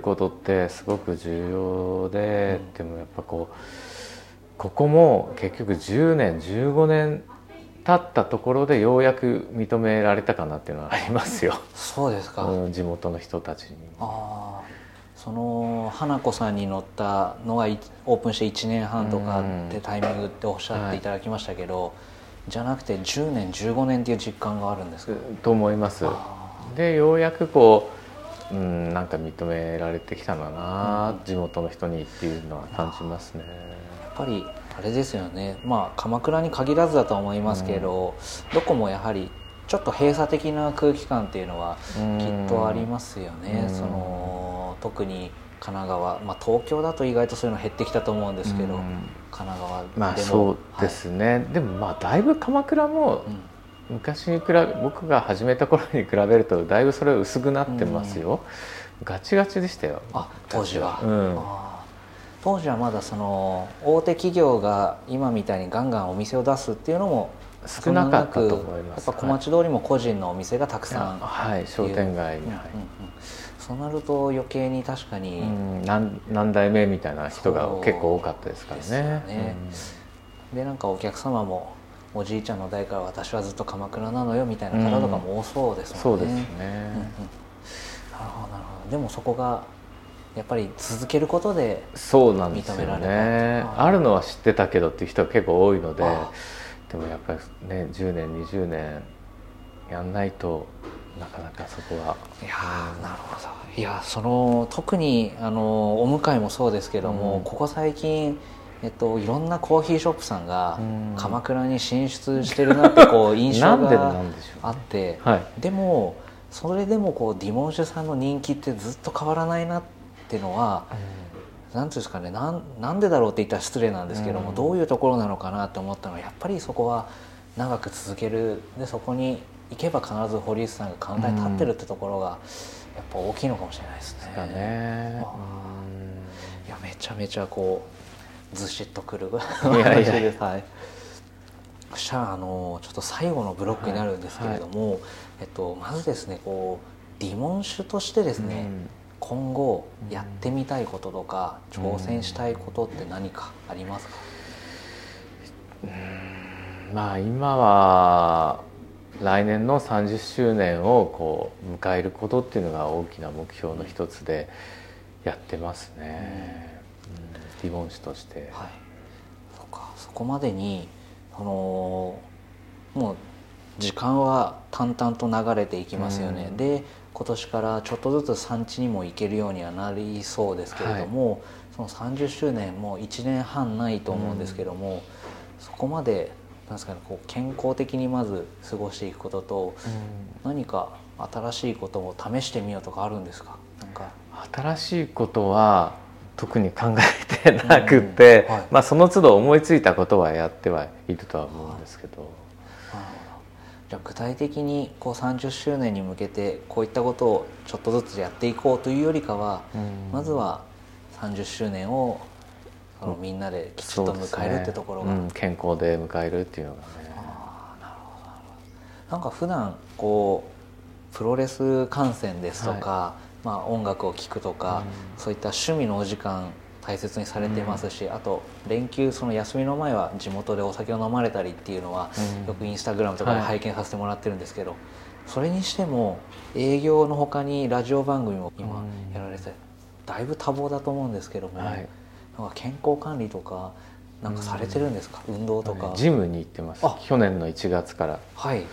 ることってすごく重要で、うん、でもやっぱこうここも結局10年15年経ったところでようやく認められたかなっていうのはありますよ。そうですか。地元の人たちに。ああ。その花子さんに乗ったのはオープンして1年半とかってタイミングっておっしゃっていただきましたけど、はい、じゃなくて10年15年っていう実感があるんですか？と思いますでようやくこう、うん、なんか認められてきたんだな、うん、地元の人にっていうのは感じますね。やっぱりあれですよね。まあ鎌倉に限らずだと思いますけど、うん、どこもやはりちょっと閉鎖的な空気感っていうのはきっとありますよね、その特に神奈川、まあ、東京だと意外とそういうの減ってきたと思うんですけど、神奈川でも。まあそうですね、はい、でもまあだいぶ鎌倉も昔に比べ僕が始めた頃に比べるとだいぶそれは薄くなってますよ、ガチガチでしたよ。あ当時は、うん、当時はまだその大手企業が今みたいにガンガンお店を出すっていうのも少なかったと思います。やっぱ小町通りも個人のお店がたくさん。はい商店街に、うんうんうん、そうなると余計に確かに、うん、何何代目みたいな人が結構多かったですからね。でね、うん、でなんかお客様もおじいちゃんの代から私はずっと鎌倉なのよみたいな方とかも多そうですもんね、そうですね、うんうん、なるほどなるほど。でもそこがやっぱり続けることでそうなんですよね。あるのは知ってたけどっていう人が結構多いのででもやっぱりね10年20年やんないとなかなかそこは。いやなるほど。いやその特にあのお迎えもそうですけども、うん、ここ最近えっと、いろんなコーヒーショップさんが鎌倉に進出してるなってこう印象があって。はい、でもそれでもこうディモンシュさんの人気ってずっと変わらないなっていうのは、何ていうんですかねなんなんでだろうって言ったら失礼なんですけども、うん、どういうところなのかなって思ったのはやっぱりそこは長く続ける。でそこに行けば必ず堀内さんが簡単に立ってるってところが、やっぱ大きいのかもしれないですね。ね。いやめちゃめちゃこうずしっとくる。いやいや。はい。そしたらあのちょっと最後のブロックになるんですけれども、はい。はい、えっと、まずですねこうディモン種としてですね、うん。今後やってみたいこととか、挑戦したいことって何かありますか、うん。まあ今は来年の30周年をこう迎えることっていうのが大きな目標の一つでやってますね、うん、リボン誌として。はい、そうか。そこまでにそのもう時間は淡々と流れていきますよね、うん、で今年からちょっとずつ産地にも行けるようにはなりそうですけれども、はい、その30周年も1年半ないと思うんですけども、うん、そこまでなんですかね、こう健康的にまず過ごしていくことと、うん、何か新しいことを試してみようとかあるんですか？なんか。新しいことは特に考えてなくて、うんはい、まあ、その都度思いついたことはやってはいるとは思うんですけど。じゃあ具体的にこう30周年に向けてこういったことをちょっとずつやっていこうというよりかは、まずは30周年をそのみんなできちっと迎えるってところが、ねうん、健康で迎えるっていうのがね。あなんか普段こうプロレス観戦ですとか、はい、まあ、音楽を聴くとか、うん、そういった趣味のお時間大切にされてますし、うん、あと連休その休みの前は地元でお酒を飲まれたりっていうのは、うん、よくインスタグラムとかで拝見させてもらってるんですけど、はい、それにしても営業のほかにラジオ番組も今やられて、だいぶ多忙だと思うんですけども、はい、なんか健康管理とかなんかされてるんですか、うん、運動とか？ジムに行ってます。去年の1月から。はい。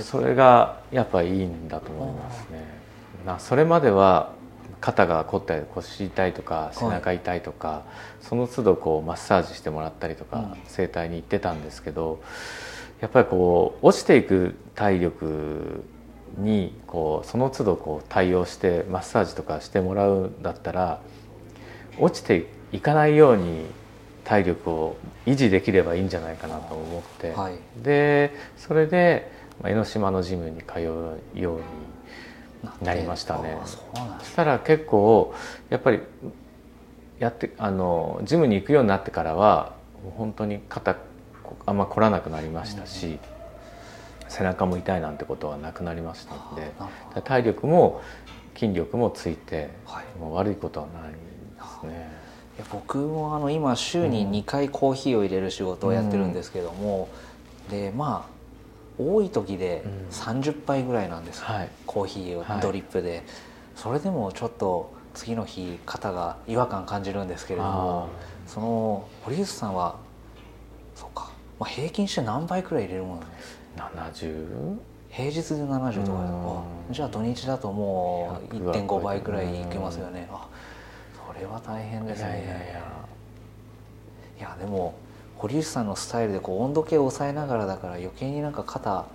それがやっぱいいんだと思いますねなそれまでは肩が凝ったり腰痛いとか背中痛いとか、はい、その都度こうマッサージしてもらったりとか、うん、整体に行ってたんですけどやっぱりこう落ちていく体力にこうその都度こう対応してマッサージとかしてもらうんだったら落ちていかないように体力を維持できればいいんじゃないかなと思って、はい、でそれで江ノ島のジムに通うようになりましたね。そしたら結構やっぱりやってあのジムに行くようになってからは本当に肩あんま凝らなくなりましたし、うん、背中も痛いなんてことはなくなりましたので体力も筋力もついて、はい。もう悪いことはないですね。いや僕もあの今週に2回コーヒーを入れる仕事をやってるんですけども、でまあ多い時でうん。30杯ぐらいなんです。よ、はい。コーヒーはい。をドリップで、それでもちょっと次の日肩が違和感感じるんですけれどもその堀内さんはそうか、まあ、平均して何杯くらい入れるものなんです70平日で70とかじゃあ土日だともう100は1.5倍くらいいけますよね。あそれは大変ですね。いやいやいや。いやでも堀内さんのスタイルでこう温度計を抑えながらだから余計になんか肩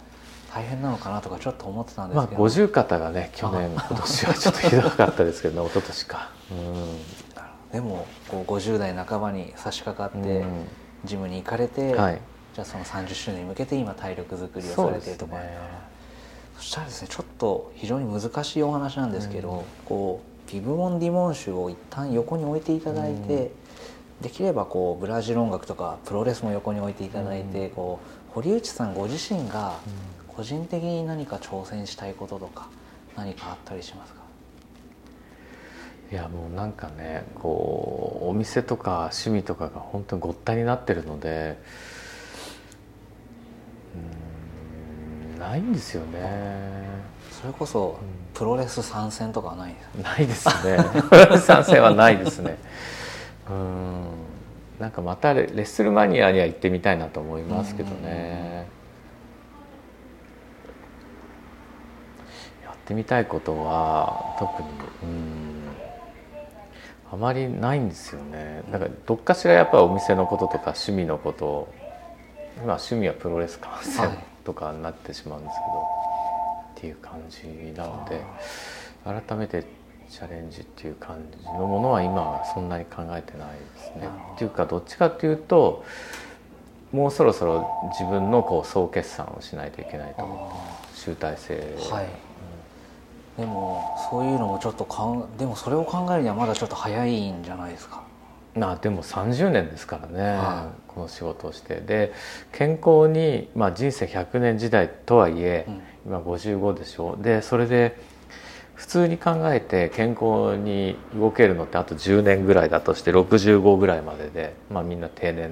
大変なのかなとかちょっと思ってたんでますあけど、50肩がね去年今年はちょっとひどかったですけどね一昨年か。うんでもこう50代半ばに差し掛かってうん。ジムに行かれて、はいじゃあその30周年に向けて今体力づくりをされているところ。そねそしたらですねちょっと非常に難しいお話なんですけど、うん。こうビブモン・ディモン種を一旦横に置いていただいて、できればこうブラジル音楽とかプロレスも横に置いていただいて、こう堀内さんご自身が個人的に何か挑戦したいこととか何かあったりしますか？いやもうなんかねこうお店とか趣味とかが本当にごったになってるのでうんないんですよね。それこそプロレス参戦とかはないですか？ないですね。賛成はないですねうん。なんかまたレレッスルマニアには行ってみたいなと思いますけどね。やってみたいことは特にうん。あまりないんですよね。だからどっかしらやっぱりお店のこととか趣味のこと今趣味はプロレス観戦はい。とかになってしまうんですけど、っていう感じなので改めてチャレンジっていう感じのものは今はそんなに考えてないですね。っていうかどっちかっていうともうそろそろ自分のこう総決算をしないといけないと思って集大成はい。でもそういうのもちょっとかんでもそれを考えるにはまだちょっと早いんじゃないですか。まあでも30年ですからね、はこの仕事をして。で健康に、まあ、人生100年時代とはいえ、うん。今55でしょ。でそれで普通に考えて健康に動けるのってあと10年ぐらいだとして65ぐらいまでで、まあ、みんな定年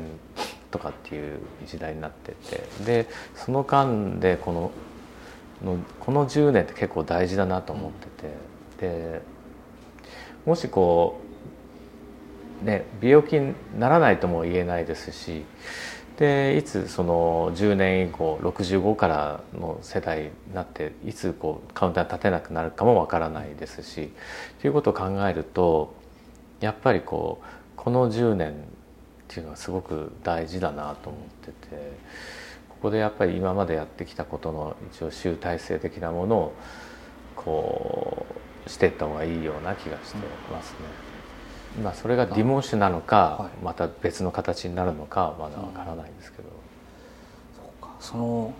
とかっていう時代になってて。でその間でこののこの10年って結構大事だなと思ってて、でもしこうね病気にならないとも言えないですしでいつその10年以降65からの世代になっていつこうカウンター立てなくなるかもわからないですしということを考えるとやっぱりこうこの10年っていうのはすごく大事だなと思っててここでやっぱり今までやってきたことの一応集大成的なものをこうしていった方がいいような気がしてますね。まあそれがディモン種なのか、はい。また別の形になるのかはまだわからないんですけど、そうか。その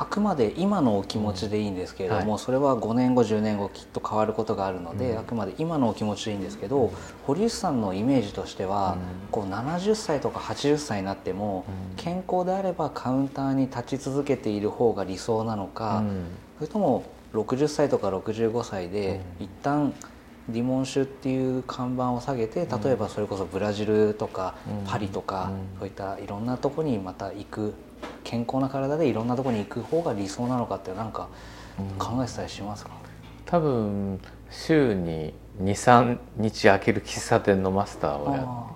あくまで今のお気持ちでいいんですけれども、はそれは5年後10年後きっと変わることがあるので、うん。あくまで今のお気持ちでいいんですけど、堀内さんのイメージとしては、うん。こう70歳とか80歳になっても、うん。健康であればカウンターに立ち続けている方が理想なのか、うん。それとも60歳とか65歳でうん。一旦ディモン種っていう看板を下げて例えばそれこそブラジルとかうん。パリとかうん。そういったいろんなとこにまた行く健康な体でいろんなとこに行く方が理想なのかってなんか考えてたりしますか？多分週に23日開ける喫茶店のマスターを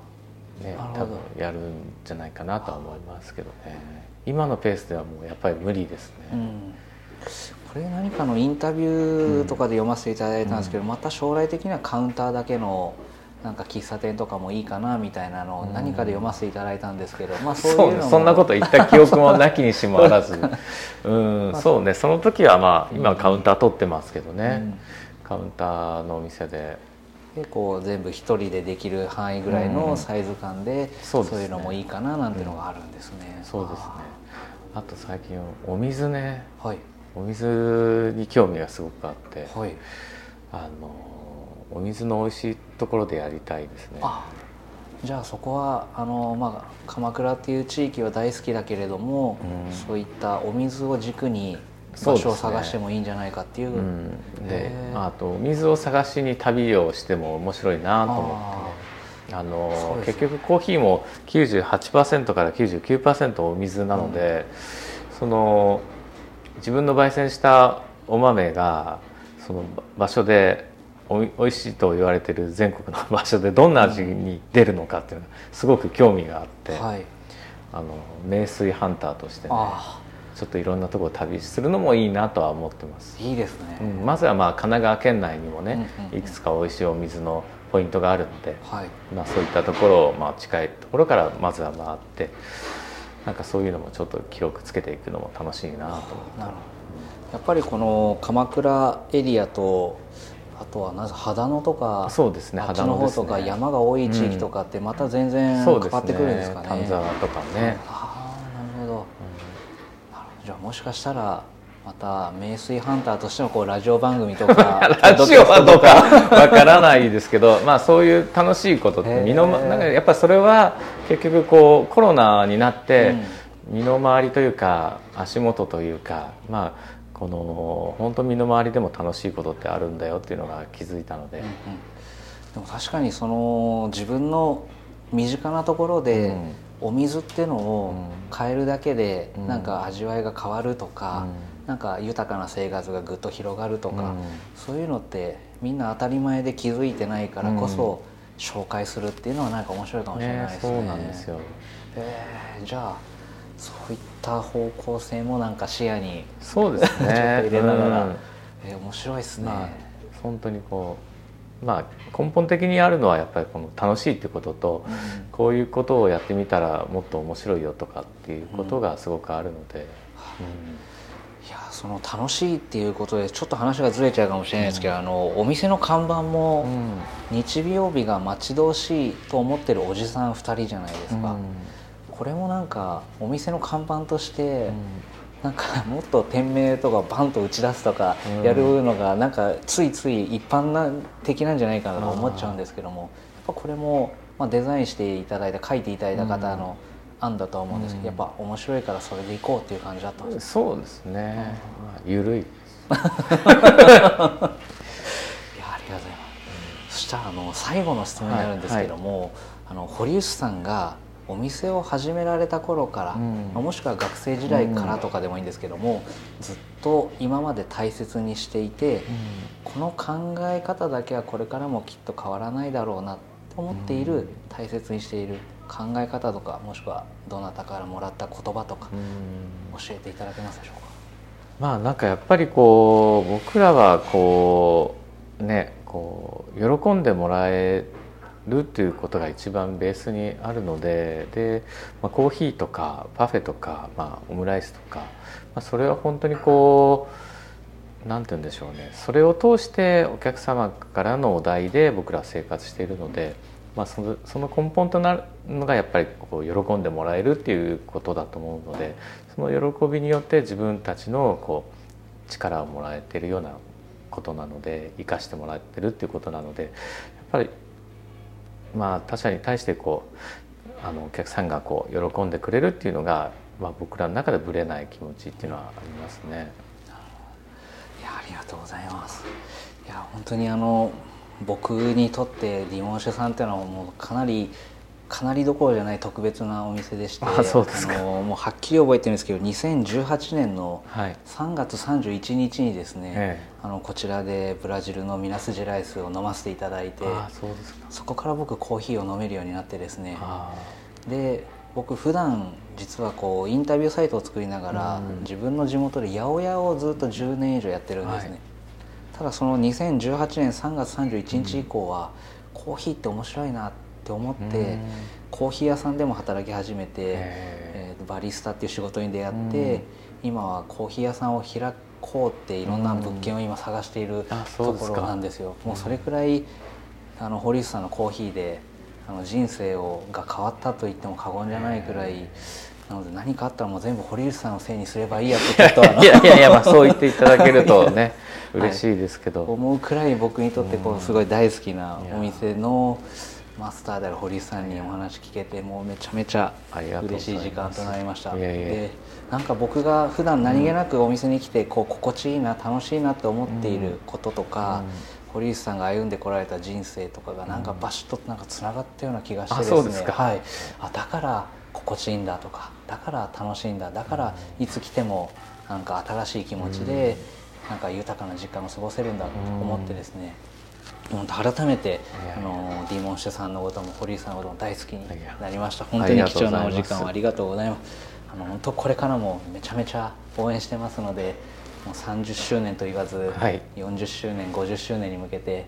や,、ね、多分やるんじゃないかなとは思いますけどね。今のペースではもうやっぱり無理ですね、うんこれ何かのインタビューとかで読ませていただいたんですけど、また将来的にはカウンターだけのなんか喫茶店とかもいいかなみたいなのを何かで読ませていただいたんですけど、まあそうそんなこと言った記憶もなきにしもあらず。うん。そう。ね。その時はまあ今はカウンター取ってますけどね、うん。カウンターのお店で。でこう全部一人でできる範囲ぐらいのサイズ感で、そうですね。いうのもいいかななんてのがあるんですね。そうですね。あと最近お水ね。はいお水に興味がすごくあってはい。あのお水の美味しいところでやりたいですね。あじゃあそこはあのまあ鎌倉っていう地域は大好きだけれども、うん。そういったお水を軸に場所を探してもいいんじゃないかっていう。うん、であと水を探しに旅をしても面白いなと思って。あの、ね、結局コーヒーも98%から99%お水なので、うん、その自分の焙煎したお豆がその場所でおいしいと言われてる全国の場所でどんな味に出るのかっていうのがすごく興味があって、はい、あの名水ハンターとしてねちょっといろんなところを旅するのもいいなとは思ってます。いいですね、うん、まずはまあ神奈川県内にもね、いくつかおいしいお水のポイントがあるので、はい、まあ、そういったところをまあ近いところからまずは回ってなんかそういうのもちょっと記録つけていくのも楽しいなと思って。やっぱりこの鎌倉エリアとあとはなぜ秦野とかそうですねあっちの方とか山が多い地域とかってまた全然変わってくるんですかね。丹沢とかね。ああなるほど。じゃあもしかしたらまた名水ハンターとしてのこうラジオ番組とか ラジオはどうかわからないですけど、まあそういう楽しいことって身のなんかやっぱそれは結局こうコロナになって身の回りというか足元というかまあこの本当身の回りでも楽しいことってあるんだよっていうのが気づいたので、うんうん、でも確かにその自分の身近なところで、お水っていうのを変えるだけでなんか味わいが変わるとか、うん、なんか豊かな生活がぐっと広がるとか、うん、そういうのってみんな当たり前で気づいてないからこそ紹介するっていうのはなんか面白いかもしれないですね。ねそうなんですよ、えー、じゃあそういった方向性もなんか視野にそうですね。入れながら、うん、えー、面白いですね、まあ、本当にこうまあ根本的にあるのはやっぱりこの楽しいっていうことと、うん、こういうことをやってみたらもっと面白いよとかっていうことがすごくあるので、うん、その楽しいっていうことでちょっと話がずれちゃうかもしれないですけど、あのお店の看板も日曜日が待ち遠しいと思ってるおじさん2人じゃないですか。これもなんかお店の看板として、うん、なんかもっと店名とかバンと打ち出すとかやるのがなんかついつい一般な的なんじゃないかなと思っちゃうんですけどもやっぱこれも、まあ、デザインしていただいた書いていただいた方の案だとは思うんですけど、やっぱ面白いからそれでいこうっていう感じだったんですそうですね、まあ、ゆるい。いやありがとうございます、そしたらあの最後の質問になるんですけども、はいはい、あの堀内さんがお店を始められた頃から、うん、もしくは学生時代からとかでもいいんですけども、うん、ずっと今まで大切にしていて、うん、この考え方だけはこれからもきっと変わらないだろうなと思っている、大切にしている考え方とかもしくはどなたからもらった言葉とか、教えていただけますでしょうか？まあなんかやっぱりこう僕らはこうねこう喜んでもらえるっていうことが一番ベースにあるのでで、まあ、コーヒーとかパフェとか、まあ、オムライスとか、まあ、それは本当にこう何て言うんでしょうねそれを通してお客様からのお題で僕らは生活しているので、まあ、そのその根本となるのがやっぱりこう喜んでもらえるっていうことだと思うのでその喜びによって自分たちのこう力をもらえてるようなことなので生かしてもらってるっていうことなのでやっぱりまあ、他者に対してこうあのお客さんがこう喜んでくれるっていうのが、まあ、僕らの中でぶれない気持ちっていうのはありますね。いやありがとうございます。いや本当にあの僕にとってディモンシェさんっていうのはもうかなりかなりどころじゃない特別なお店でしてあそうですか。もうはっきり覚えてるんですけど2018年の3月31日にですね、はい、あのこちらでブラジルのミナスジェライスを飲ませていただいてそこから僕コーヒーを飲めるようになってですね。で僕普段実はこうインタビューサイトを作りながら、うん、自分の地元で八百屋をずっと10年以上やってるんですね、はい、ただその2018年3月31日以降は、うん、コーヒーって面白いなってって思ってコーヒー屋さんでも働き始めて、えー、バリスタっていう仕事に出会って今はコーヒー屋さんを開こうっていろんな物件を今探しているところなんですよ。もうそれくらいあの堀内さんのコーヒーであの人生をが変わったと言っても過言じゃないくらい。なので何かあったらもう全部堀内さんのせいにすればいいやってちょっといやいやいや、まあ、そう言っていただけるとね 嬉しいですけど、はい、思うくらい僕にとってこうすごい大好きなお店のマスターである堀さんにお話聞けてもうめちゃめちゃ嬉しい時間となりました。でなんか僕が普段何気なくお店に来てこう心地いいな楽しいなって思っていることとか、堀内さんが歩んでこられた人生とかがなんかバシッとなんかつながったような気がしてですね、はい、あだから心地いいんだとかだから楽しいんだだからいつ来てもなんか新しい気持ちで、なんか豊かな時間を過ごせるんだと思ってですね、本当改めてあのディーモンシュさんのことも堀井さんのことも大好きになりました。本当に貴重なお時間をありがとうございます。あの本当これからもめちゃめちゃ応援してますのでもう30周年と言わず、はい、40周年50周年に向けて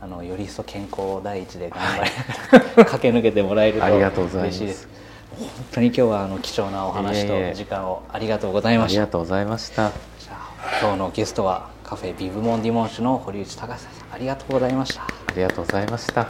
あのより一層健康第一で頑張り、はい、駆け抜けてもらえると嬉しいです本当に今日はあの貴重なお話と時間をありがとうございました。ありがとうございました。じゃあ今日のゲストはカフェビブモンディモンシュの堀内隆さんありがとうございました。ありがとうございました